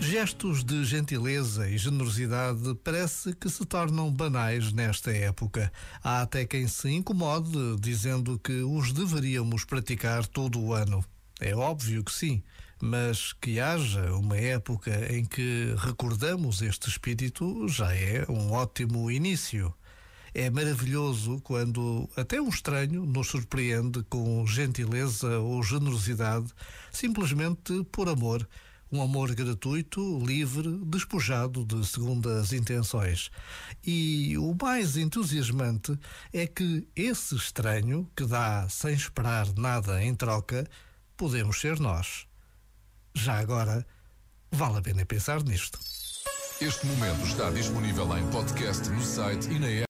Gestos de gentileza e generosidade parece que se tornam banais nesta época. Há até quem se incomode dizendo que os deveríamos praticar todo o ano. É óbvio que sim, mas que haja uma época em que recordamos este espírito já é um ótimo início. É maravilhoso quando até um estranho nos surpreende com gentileza ou generosidade, simplesmente por amor um amor gratuito, livre, despojado de segundas intenções. E o mais entusiasmante é que esse estranho, que dá sem esperar nada em troca, podemos ser nós. Já agora, vale a pena pensar nisto. Este momento está disponível em podcast no site e na app.